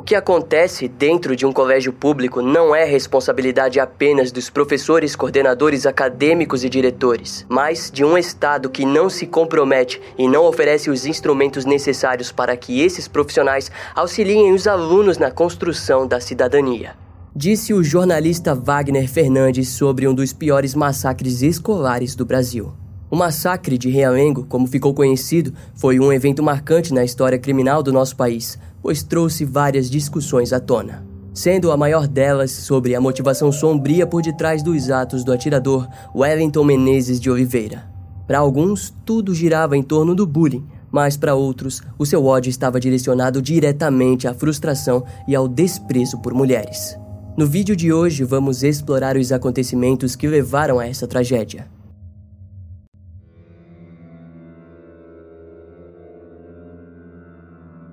O que acontece dentro de um colégio público não é responsabilidade apenas dos professores, coordenadores acadêmicos e diretores, mas de um Estado que não se compromete e não oferece os instrumentos necessários para que esses profissionais auxiliem os alunos na construção da cidadania. Disse o jornalista Wagner Fernandes sobre um dos piores massacres escolares do Brasil. O massacre de Realengo, como ficou conhecido, foi um evento marcante na história criminal do nosso país, pois trouxe várias discussões à tona. Sendo a maior delas sobre a motivação sombria por detrás dos atos do atirador Wellington Menezes de Oliveira. Para alguns, tudo girava em torno do bullying, mas para outros, o seu ódio estava direcionado diretamente à frustração e ao desprezo por mulheres. No vídeo de hoje, vamos explorar os acontecimentos que levaram a essa tragédia.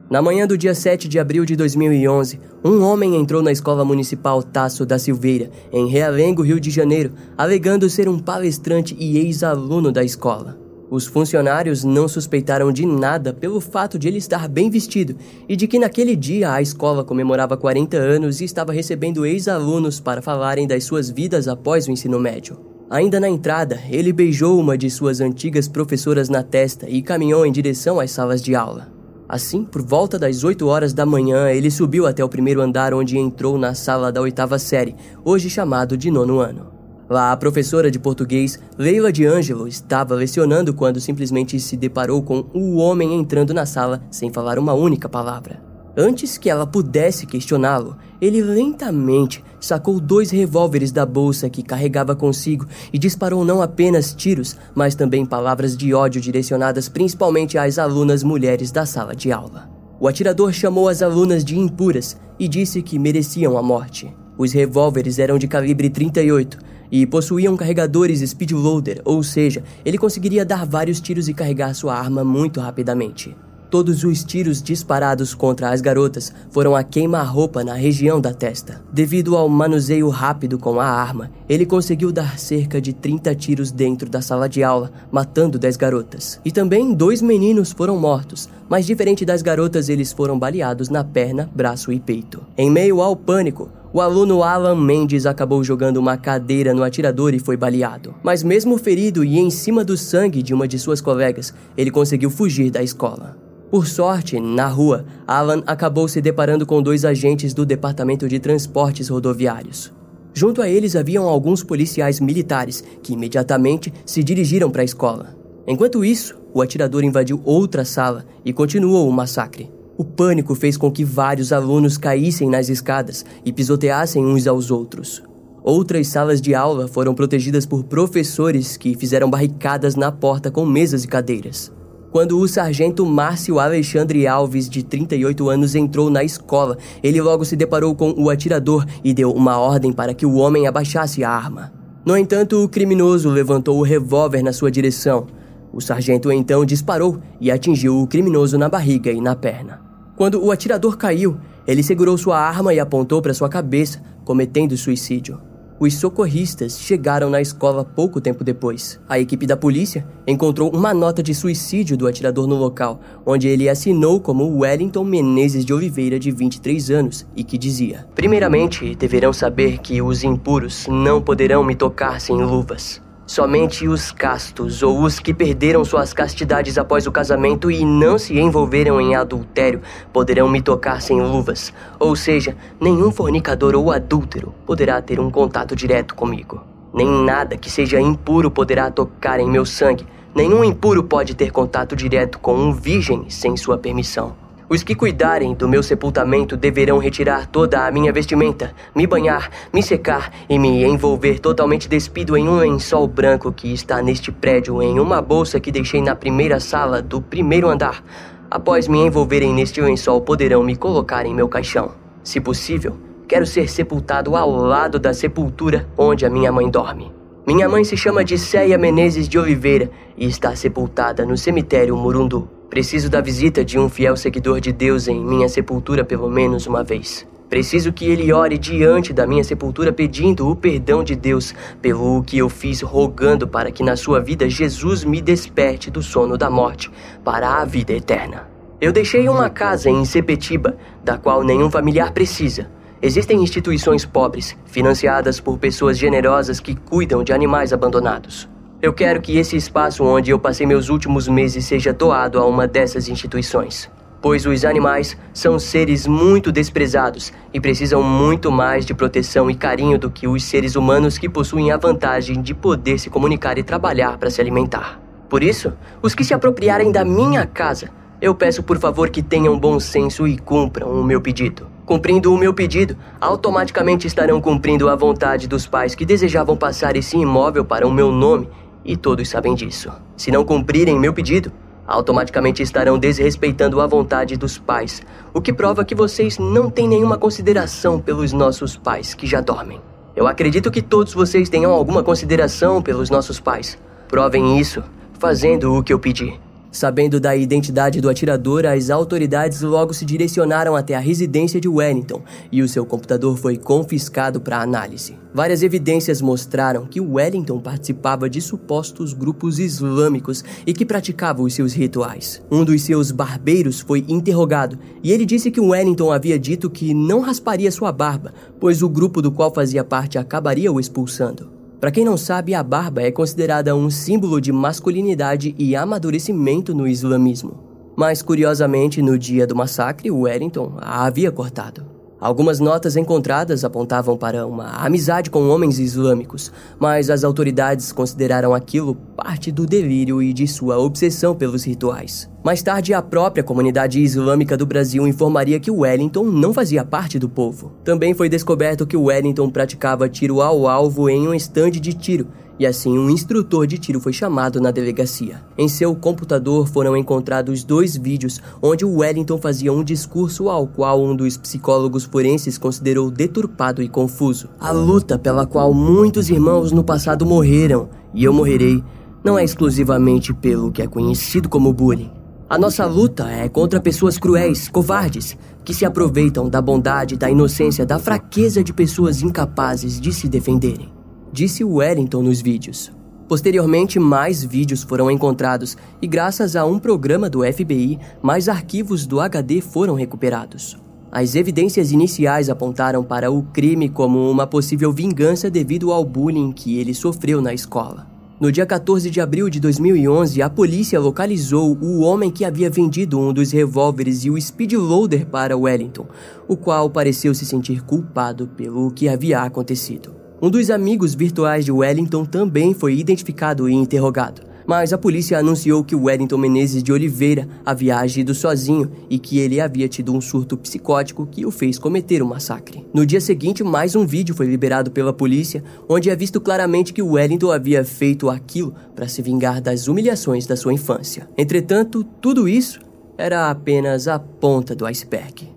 Na manhã do dia 7 de abril de 2011, um homem entrou na escola municipal Tasso da Silveira, em Realengo, Rio de Janeiro, alegando ser um palestrante e ex-aluno da escola. Os funcionários não suspeitaram de nada pelo fato de ele estar bem vestido e de que naquele dia a escola comemorava 40 anos e estava recebendo ex-alunos para falarem das suas vidas após o ensino médio. Ainda na entrada, ele beijou uma de suas antigas professoras na testa e caminhou em direção às salas de aula. Assim, por volta das 8 horas da manhã, ele subiu até o primeiro andar onde entrou na sala da oitava série, hoje chamado de nono ano. Lá, a professora de português, Leila de Ângelo, estava lecionando quando simplesmente se deparou com o homem entrando na sala sem falar uma única palavra. Antes que ela pudesse questioná-lo, ele lentamente sacou dois revólveres da bolsa que carregava consigo e disparou não apenas tiros, mas também palavras de ódio direcionadas principalmente às alunas mulheres da sala de aula. O atirador chamou as alunas de impuras e disse que mereciam a morte. Os revólveres eram de calibre 38 e possuíam carregadores speedloader, ou seja, ele conseguiria dar vários tiros e carregar sua arma muito rapidamente. Todos os tiros disparados contra as garotas foram a queima-roupa na região da testa. Devido ao manuseio rápido com a arma, ele conseguiu dar cerca de 30 tiros dentro da sala de aula, matando 10 garotas. E também dois meninos foram mortos, mas diferente das garotas, eles foram baleados na perna, braço e peito. Em meio ao pânico, o aluno Alan Mendes acabou jogando uma cadeira no atirador e foi baleado. Mas mesmo ferido e em cima do sangue de uma de suas colegas, ele conseguiu fugir da escola. Por sorte, na rua, Alan acabou se deparando com dois agentes do Departamento de Transportes Rodoviários. Junto a eles haviam alguns policiais militares que imediatamente se dirigiram para a escola. Enquanto isso, o atirador invadiu outra sala e continuou o massacre. O pânico fez com que vários alunos caíssem nas escadas e pisoteassem uns aos outros. Outras salas de aula foram protegidas por professores que fizeram barricadas na porta com mesas e cadeiras. Quando o sargento Márcio Alexandre Alves, de 38 anos, entrou na escola, ele logo se deparou com o atirador e deu uma ordem para que o homem abaixasse a arma. No entanto, o criminoso levantou o revólver na sua direção. O sargento então disparou e atingiu o criminoso na barriga e na perna. Quando o atirador caiu, ele segurou sua arma e apontou para sua cabeça, cometendo suicídio. Os socorristas chegaram na escola pouco tempo depois. A equipe da polícia encontrou uma nota de suicídio do atirador no local, onde ele assinou como Wellington Menezes de Oliveira, de 23 anos, e que dizia: Primeiramente, deverão saber que os impuros não poderão me tocar sem luvas. Somente os castos ou os que perderam suas castidades após o casamento e não se envolveram em adultério poderão me tocar sem luvas. Ou seja, nenhum fornicador ou adúltero poderá ter um contato direto comigo. Nem nada que seja impuro poderá tocar em meu sangue. Nenhum impuro pode ter contato direto com um virgem sem sua permissão. Os que cuidarem do meu sepultamento deverão retirar toda a minha vestimenta, me banhar, me secar e me envolver totalmente despido em um lençol branco que está neste prédio em uma bolsa que deixei na primeira sala do primeiro andar. Após me envolverem neste lençol, poderão me colocar em meu caixão. Se possível, quero ser sepultado ao lado da sepultura onde a minha mãe dorme. Minha mãe se chama Disseia Menezes de Oliveira e está sepultada no cemitério Murundu. Preciso da visita de um fiel seguidor de Deus em minha sepultura pelo menos uma vez. Preciso que ele ore diante da minha sepultura pedindo o perdão de Deus pelo que eu fiz, rogando para que na sua vida Jesus me desperte do sono da morte para a vida eterna. Eu deixei uma casa em Sepetiba, da qual nenhum familiar precisa. Existem instituições pobres, financiadas por pessoas generosas que cuidam de animais abandonados. Eu quero que esse espaço onde eu passei meus últimos meses seja doado a uma dessas instituições. Pois os animais são seres muito desprezados e precisam muito mais de proteção e carinho do que os seres humanos que possuem a vantagem de poder se comunicar e trabalhar para se alimentar. Por isso, os que se apropriarem da minha casa, eu peço por favor que tenham bom senso e cumpram o meu pedido. Cumprindo o meu pedido, automaticamente estarão cumprindo a vontade dos pais que desejavam passar esse imóvel para o meu nome e todos sabem disso. Se não cumprirem meu pedido, automaticamente estarão desrespeitando a vontade dos pais, o que prova que vocês não têm nenhuma consideração pelos nossos pais que já dormem. Eu acredito que todos vocês tenham alguma consideração pelos nossos pais. Provem isso fazendo o que eu pedi. Sabendo da identidade do atirador, as autoridades logo se direcionaram até a residência de Wellington e o seu computador foi confiscado para análise. Várias evidências mostraram que Wellington participava de supostos grupos islâmicos e que praticava os seus rituais. Um dos seus barbeiros foi interrogado e ele disse que Wellington havia dito que não rasparia sua barba, pois o grupo do qual fazia parte acabaria o expulsando. Para quem não sabe, a barba é considerada um símbolo de masculinidade e amadurecimento no islamismo. Mas curiosamente, no dia do massacre, Wellington a havia cortado. Algumas notas encontradas apontavam para uma amizade com homens islâmicos, mas as autoridades consideraram aquilo parte do delírio e de sua obsessão pelos rituais. Mais tarde, a própria comunidade islâmica do Brasil informaria que Wellington não fazia parte do povo. Também foi descoberto que Wellington praticava tiro ao alvo em um estande de tiro e assim um instrutor de tiro foi chamado na delegacia. Em seu computador foram encontrados dois vídeos onde Wellington fazia um discurso ao qual um dos psicólogos forenses considerou deturpado e confuso. A luta pela qual muitos irmãos no passado morreram e eu morrerei não é exclusivamente pelo que é conhecido como bullying. A nossa luta é contra pessoas cruéis, covardes, que se aproveitam da bondade, da inocência, da fraqueza de pessoas incapazes de se defenderem disse Wellington nos vídeos. Posteriormente, mais vídeos foram encontrados e, graças a um programa do FBI, mais arquivos do HD foram recuperados. As evidências iniciais apontaram para o crime como uma possível vingança devido ao bullying que ele sofreu na escola. No dia 14 de abril de 2011, a polícia localizou o homem que havia vendido um dos revólveres e o speed loader para Wellington, o qual pareceu se sentir culpado pelo que havia acontecido. Um dos amigos virtuais de Wellington também foi identificado e interrogado, mas a polícia anunciou que Wellington Menezes de Oliveira havia agido sozinho e que ele havia tido um surto psicótico que o fez cometer o massacre. No dia seguinte, mais um vídeo foi liberado pela polícia, onde é visto claramente que Wellington havia feito aquilo para se vingar das humilhações da sua infância. Entretanto, tudo isso era apenas a ponta do iceberg.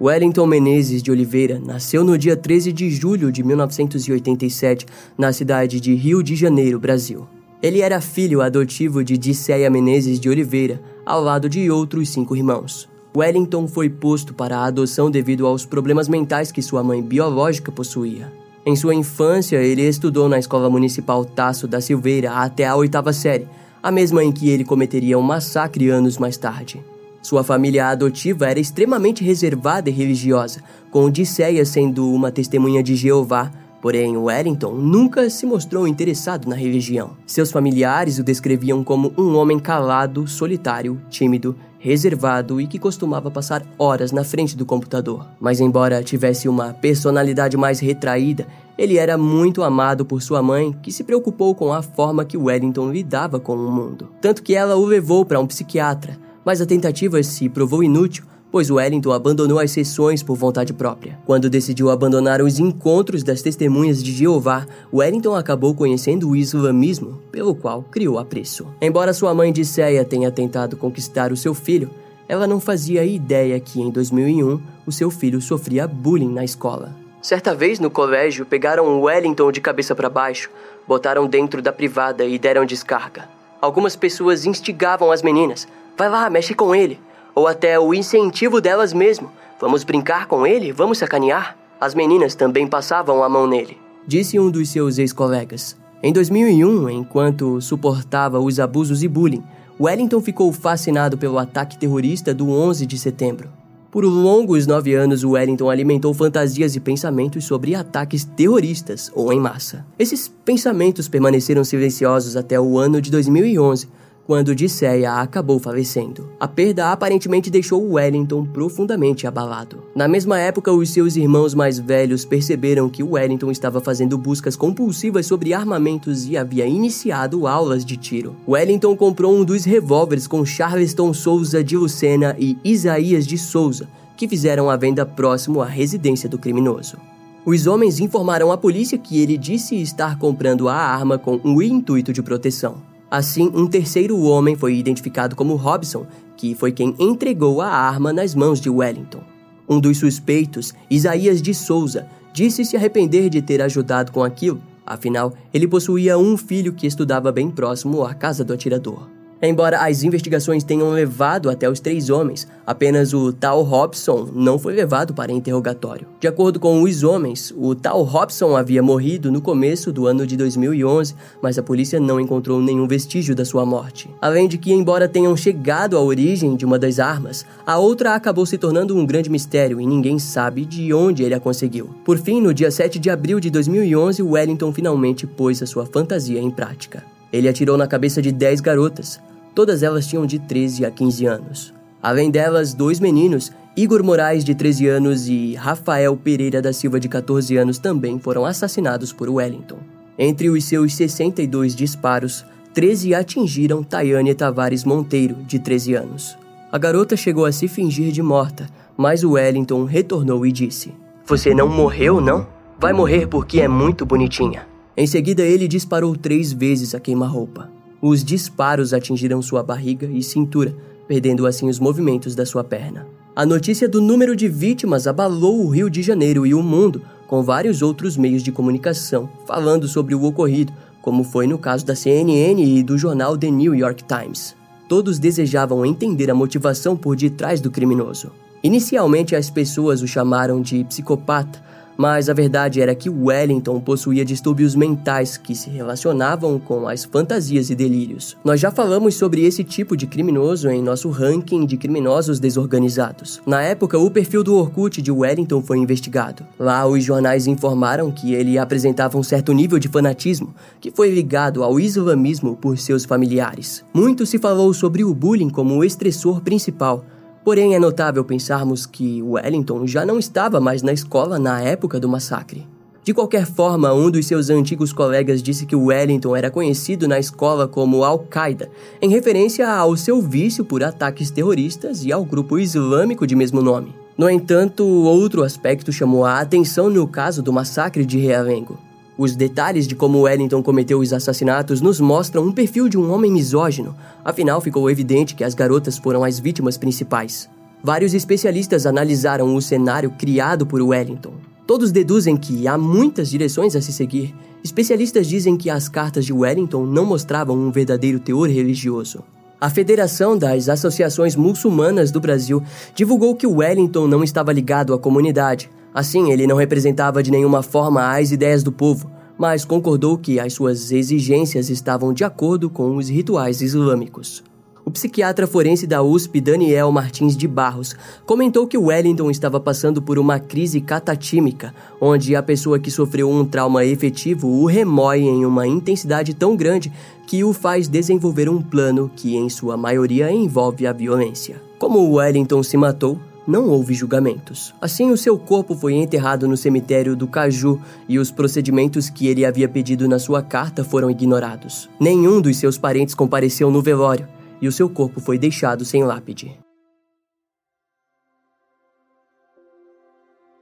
Wellington Menezes de Oliveira nasceu no dia 13 de julho de 1987, na cidade de Rio de Janeiro, Brasil. Ele era filho adotivo de Dicéia Menezes de Oliveira, ao lado de outros cinco irmãos. Wellington foi posto para a adoção devido aos problemas mentais que sua mãe biológica possuía. Em sua infância, ele estudou na Escola Municipal Tasso da Silveira até a oitava série, a mesma em que ele cometeria um massacre anos mais tarde. Sua família adotiva era extremamente reservada e religiosa, com Odisseia sendo uma testemunha de Jeová, porém Wellington nunca se mostrou interessado na religião. Seus familiares o descreviam como um homem calado, solitário, tímido, reservado e que costumava passar horas na frente do computador. Mas, embora tivesse uma personalidade mais retraída, ele era muito amado por sua mãe, que se preocupou com a forma que Wellington lidava com o mundo. Tanto que ela o levou para um psiquiatra mas a tentativa se provou inútil, pois Wellington abandonou as sessões por vontade própria. Quando decidiu abandonar os encontros das testemunhas de Jeová, Wellington acabou conhecendo o islamismo, pelo qual criou apreço. Embora sua mãe Disseia tenha tentado conquistar o seu filho, ela não fazia ideia que em 2001 o seu filho sofria bullying na escola. Certa vez no colégio, pegaram Wellington de cabeça para baixo, botaram dentro da privada e deram descarga. Algumas pessoas instigavam as meninas, Vai lá, mexe com ele. Ou até o incentivo delas mesmo. Vamos brincar com ele? Vamos sacanear? As meninas também passavam a mão nele. Disse um dos seus ex-colegas. Em 2001, enquanto suportava os abusos e bullying, Wellington ficou fascinado pelo ataque terrorista do 11 de setembro. Por longos nove anos, Wellington alimentou fantasias e pensamentos sobre ataques terroristas ou em massa. Esses pensamentos permaneceram silenciosos até o ano de 2011, quando Odisseia acabou falecendo. A perda aparentemente deixou Wellington profundamente abalado. Na mesma época, os seus irmãos mais velhos perceberam que Wellington estava fazendo buscas compulsivas sobre armamentos e havia iniciado aulas de tiro. Wellington comprou um dos revólveres com Charleston Souza de Lucena e Isaías de Souza, que fizeram a venda próximo à residência do criminoso. Os homens informaram à polícia que ele disse estar comprando a arma com o intuito de proteção. Assim, um terceiro homem foi identificado como Robson, que foi quem entregou a arma nas mãos de Wellington. Um dos suspeitos, Isaías de Souza, disse se arrepender de ter ajudado com aquilo, afinal, ele possuía um filho que estudava bem próximo à casa do atirador. Embora as investigações tenham levado até os três homens, apenas o tal Robson não foi levado para interrogatório. De acordo com os homens, o tal Robson havia morrido no começo do ano de 2011, mas a polícia não encontrou nenhum vestígio da sua morte. Além de que, embora tenham chegado à origem de uma das armas, a outra acabou se tornando um grande mistério e ninguém sabe de onde ele a conseguiu. Por fim, no dia 7 de abril de 2011, Wellington finalmente pôs a sua fantasia em prática. Ele atirou na cabeça de 10 garotas, Todas elas tinham de 13 a 15 anos. Além delas, dois meninos, Igor Moraes, de 13 anos, e Rafael Pereira da Silva, de 14 anos, também foram assassinados por Wellington. Entre os seus 62 disparos, 13 atingiram Tayane Tavares Monteiro, de 13 anos. A garota chegou a se fingir de morta, mas Wellington retornou e disse: Você não morreu, não? Vai morrer porque é muito bonitinha. Em seguida, ele disparou três vezes a queima-roupa. Os disparos atingiram sua barriga e cintura, perdendo assim os movimentos da sua perna. A notícia do número de vítimas abalou o Rio de Janeiro e o mundo, com vários outros meios de comunicação falando sobre o ocorrido, como foi no caso da CNN e do jornal The New York Times. Todos desejavam entender a motivação por detrás do criminoso. Inicialmente, as pessoas o chamaram de psicopata, mas a verdade era que Wellington possuía distúrbios mentais que se relacionavam com as fantasias e delírios. Nós já falamos sobre esse tipo de criminoso em nosso ranking de criminosos desorganizados. Na época, o perfil do Orkut de Wellington foi investigado. Lá, os jornais informaram que ele apresentava um certo nível de fanatismo que foi ligado ao islamismo por seus familiares. Muito se falou sobre o bullying como o estressor principal Porém, é notável pensarmos que Wellington já não estava mais na escola na época do massacre. De qualquer forma, um dos seus antigos colegas disse que Wellington era conhecido na escola como Al-Qaeda, em referência ao seu vício por ataques terroristas e ao grupo islâmico de mesmo nome. No entanto, outro aspecto chamou a atenção no caso do massacre de Realengo. Os detalhes de como Wellington cometeu os assassinatos nos mostram um perfil de um homem misógino, afinal ficou evidente que as garotas foram as vítimas principais. Vários especialistas analisaram o cenário criado por Wellington. Todos deduzem que há muitas direções a se seguir. Especialistas dizem que as cartas de Wellington não mostravam um verdadeiro teor religioso. A Federação das Associações Muçulmanas do Brasil divulgou que Wellington não estava ligado à comunidade, Assim, ele não representava de nenhuma forma as ideias do povo, mas concordou que as suas exigências estavam de acordo com os rituais islâmicos. O psiquiatra forense da USP, Daniel Martins de Barros, comentou que Wellington estava passando por uma crise catatímica, onde a pessoa que sofreu um trauma efetivo o remói em uma intensidade tão grande que o faz desenvolver um plano que, em sua maioria, envolve a violência. Como Wellington se matou, não houve julgamentos. Assim, o seu corpo foi enterrado no cemitério do Caju e os procedimentos que ele havia pedido na sua carta foram ignorados. Nenhum dos seus parentes compareceu no velório e o seu corpo foi deixado sem lápide.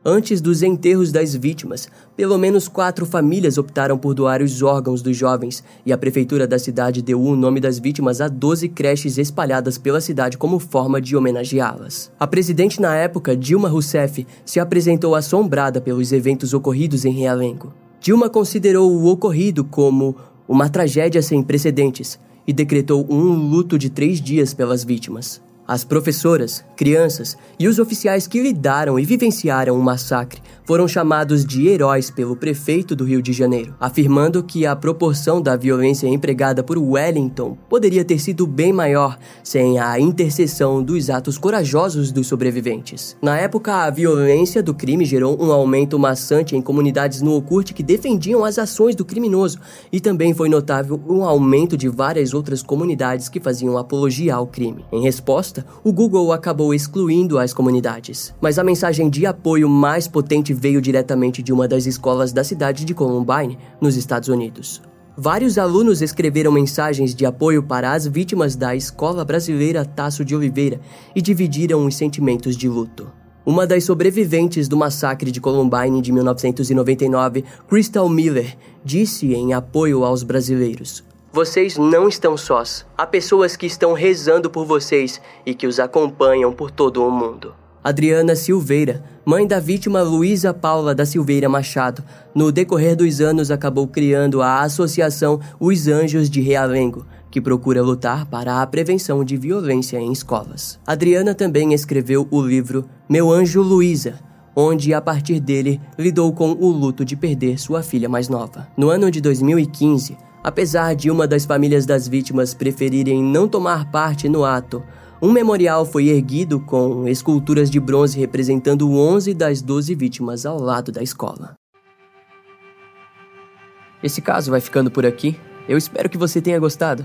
Antes dos enterros das vítimas, pelo menos quatro famílias optaram por doar os órgãos dos jovens, e a prefeitura da cidade deu o nome das vítimas a 12 creches espalhadas pela cidade como forma de homenageá-las. A presidente na época, Dilma Rousseff, se apresentou assombrada pelos eventos ocorridos em Realengo. Dilma considerou o ocorrido como uma tragédia sem precedentes e decretou um luto de três dias pelas vítimas. As professoras, crianças e os oficiais que lidaram e vivenciaram o massacre foram chamados de heróis pelo prefeito do Rio de Janeiro, afirmando que a proporção da violência empregada por Wellington poderia ter sido bem maior sem a intercessão dos atos corajosos dos sobreviventes. Na época, a violência do crime gerou um aumento maçante em comunidades no Oculto que defendiam as ações do criminoso, e também foi notável um aumento de várias outras comunidades que faziam apologia ao crime. Em resposta, o Google acabou excluindo as comunidades. Mas a mensagem de apoio mais potente veio diretamente de uma das escolas da cidade de Columbine, nos Estados Unidos. Vários alunos escreveram mensagens de apoio para as vítimas da Escola Brasileira Tasso de Oliveira e dividiram os sentimentos de luto. Uma das sobreviventes do massacre de Columbine de 1999, Crystal Miller, disse em apoio aos brasileiros: vocês não estão sós. Há pessoas que estão rezando por vocês e que os acompanham por todo o mundo. Adriana Silveira, mãe da vítima Luísa Paula da Silveira Machado, no decorrer dos anos acabou criando a associação Os Anjos de Realengo, que procura lutar para a prevenção de violência em escolas. Adriana também escreveu o livro Meu Anjo Luísa, onde a partir dele lidou com o luto de perder sua filha mais nova. No ano de 2015, Apesar de uma das famílias das vítimas preferirem não tomar parte no ato, um memorial foi erguido com esculturas de bronze representando 11 das 12 vítimas ao lado da escola. Esse caso vai ficando por aqui. Eu espero que você tenha gostado.